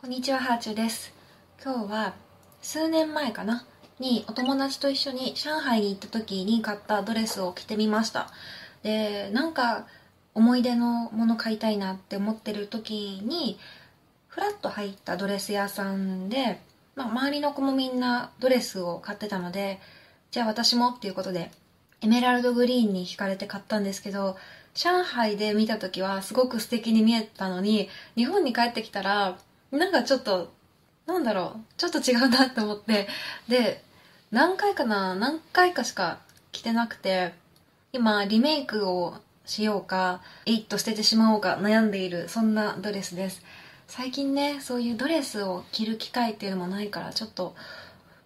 こんにちは、ハーチューです。今日は数年前かな？にお友達と一緒に上海に行った時に買ったドレスを着てみました。で、なんか思い出のもの買いたいなって思ってる時に、ふらっと入ったドレス屋さんで、まあ、周りの子もみんなドレスを買ってたので、じゃあ私もっていうことで、エメラルドグリーンに惹かれて買ったんですけど、上海で見た時はすごく素敵に見えたのに、日本に帰ってきたら、なんかちょっと、なんだろう、ちょっと違うなって思って、で、何回かな、何回かしか着てなくて、今、リメイクをしようか、えいっと捨ててしまおうか悩んでいる、そんなドレスです。最近ね、そういうドレスを着る機会っていうのもないから、ちょっと、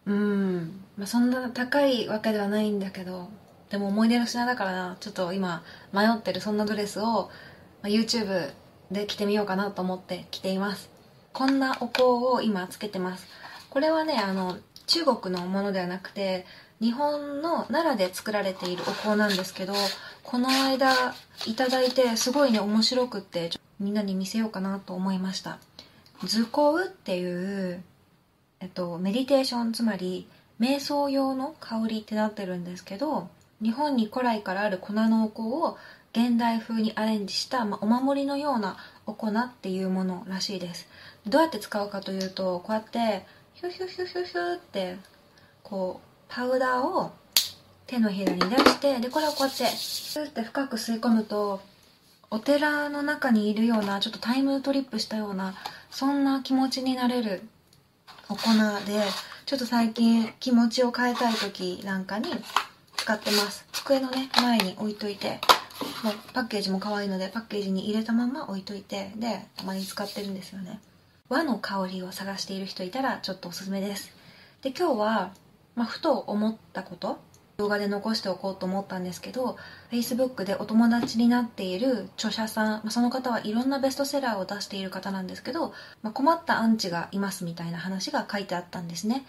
うん、まあ、そんな高いわけではないんだけど、でも思い出の品だからな、ちょっと今迷ってるそんなドレスを、まあ、YouTube で着てみようかなと思って着ています。こんなお香を今つけてます。これはね、あの、中国のものではなくて、日本の奈良で作られているお香なんですけど、この間いただいてすごいね、面白くって、みんなに見せようかなと思いました。図香っていう、えっと、メディテーション、つまり、瞑想用の香りってなってるんですけど、日本に古来からある粉のお香を現代風にアレンジした、まあ、お守りのようなお粉っていうものらしいですどうやって使うかというとこうやってヒュヒュヒュヒュヒュってこうパウダーを手のひらに出してでこれをこうやってヒュって深く吸い込むとお寺の中にいるようなちょっとタイムトリップしたようなそんな気持ちになれるお粉でちょっと最近気持ちを変えたい時なんかに使ってます。机のね前に置いといてもうパッケージも可愛いのでパッケージに入れたまま置いといてでたまに使ってるんですよね。和の香りを探している人いたらちょっとおすすめです。で今日は、まあ、ふと思ったこと動画で残しておこうと思ったんですけど Facebook でお友達になっている著者さん、まあ、その方はいろんなベストセラーを出している方なんですけど、まあ、困ったアンチがいますみたいな話が書いてあったんですね。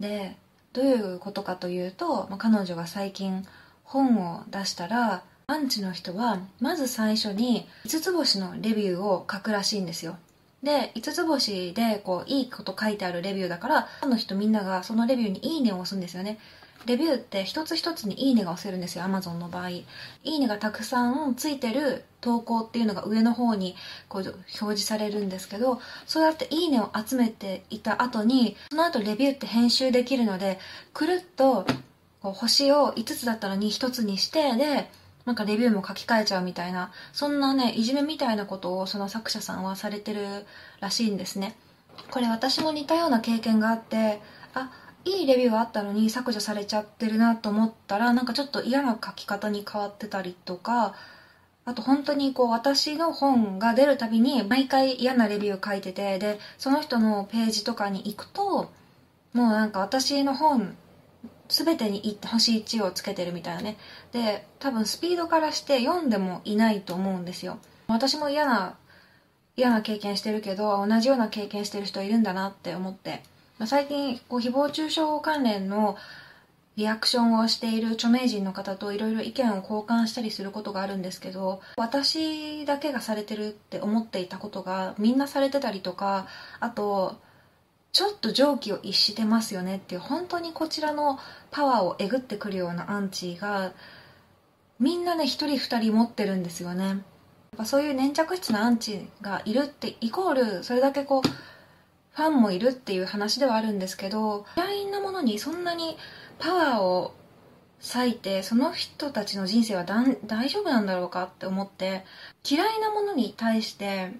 でどういうことかというと、まあ、彼女が最近本を出したらアンチの人はまず最初に5つ星のレビューを書くらしいんですよ。で5つ星でこういいこと書いてあるレビューだからファンの人みんながそのレビューに「いいね」を押すんですよね。レビューって一つ一つに「いいね」が押せるんですよ Amazon の場合「いいね」がたくさんついてる投稿っていうのが上の方にこう表示されるんですけどそうやって「いいね」を集めていた後にその後レビューって編集できるのでくるっとこう星を5つだったのに1つにしてでなんかレビューも書き換えちゃうみたいなそんなねいじめみたいなことをその作者さんはされてるらしいんですね。これ私も似たような経験があってあいいレビューはあったのに削除されちゃってるなと思ったらなんかちょっと嫌な書き方に変わってたりとかあと本当にこう私の本が出るたびに毎回嫌なレビュー書いててでその人のページとかに行くともうなんか私の本全てに星1をつけてるみたいなね。で多分スピードからして読んでもいないと思うんですよ。私も嫌な嫌な経験してるけど同じような経験してる人いるんだなって思って。ま最近こう誹謗中傷関連のリアクションをしている著名人の方といろいろ意見を交換したりすることがあるんですけど私だけがされてるって思っていたことがみんなされてたりとかあとちょっと常軌を逸してますよねっていう本当にこちらのパワーをえぐってくるようなアンチがみんなね一人二人持ってるんですよね。やっぱそういう粘着質なアンチがいるってイコールそれだけこうファンもいるっていう話ではあるんですけど嫌いなものにそんなにパワーを割いてその人たちの人生は大丈夫なんだろうかって思って嫌いなものに対して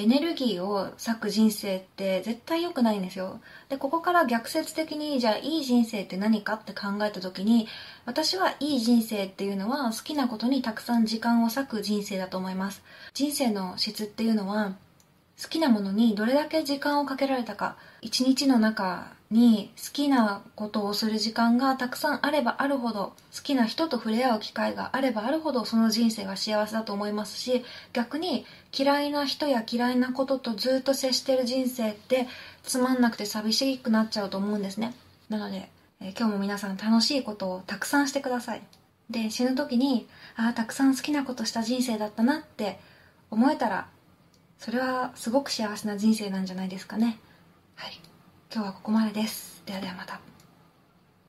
エネルギーを割く人生って絶対良くないんですよ。で、ここから逆説的に、じゃあいい人生って何かって考えた時に、私はいい人生っていうのは好きなことにたくさん時間を割く人生だと思います。人生の質っていうのは、好きなものにどれだけ時間をかけられたか、一日の中に好きなことをする時間がたくさんあればあるほど、好きな人と触れ合う機会があればあるほど、その人生が幸せだと思いますし、逆に嫌いな人や嫌いなこととずっと接してる人生ってつまんなくて寂しくなっちゃうと思うんですね。なので、え今日も皆さん楽しいことをたくさんしてください。で、死ぬ時に、ああ、たくさん好きなことした人生だったなって思えたらそれはすごく幸せな人生なんじゃないですかね。はい。今日はここまでです。ではではまた。